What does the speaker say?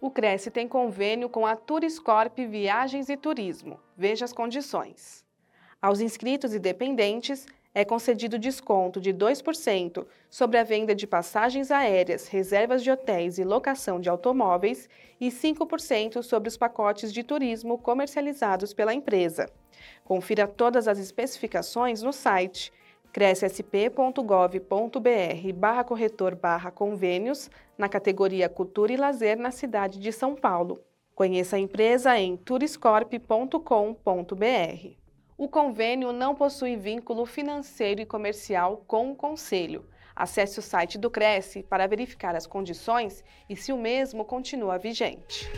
O Cresce tem convênio com a Turiscorp Viagens e Turismo. Veja as condições. Aos inscritos e dependentes, é concedido desconto de 2% sobre a venda de passagens aéreas, reservas de hotéis e locação de automóveis e 5% sobre os pacotes de turismo comercializados pela empresa. Confira todas as especificações no site crescsp.gov.br barra corretor barra convênios na categoria Cultura e Lazer na cidade de São Paulo. Conheça a empresa em turiscorp.com.br. O convênio não possui vínculo financeiro e comercial com o Conselho. Acesse o site do Cresce para verificar as condições e se o mesmo continua vigente.